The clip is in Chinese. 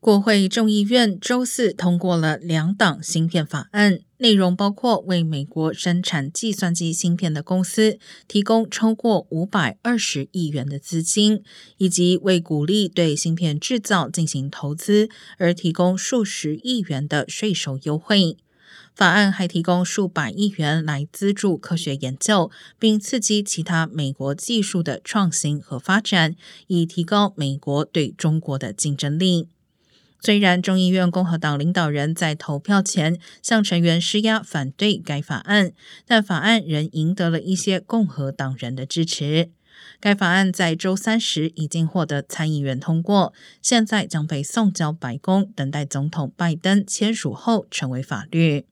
国会众议院周四通过了两党芯片法案，内容包括为美国生产计算机芯片的公司提供超过五百二十亿元的资金，以及为鼓励对芯片制造进行投资而提供数十亿元的税收优惠。法案还提供数百亿元来资助科学研究，并刺激其他美国技术的创新和发展，以提高美国对中国的竞争力。虽然众议院共和党领导人在投票前向成员施压反对该法案，但法案仍赢得了一些共和党人的支持。该法案在周三时已经获得参议员通过，现在将被送交白宫，等待总统拜登签署后成为法律。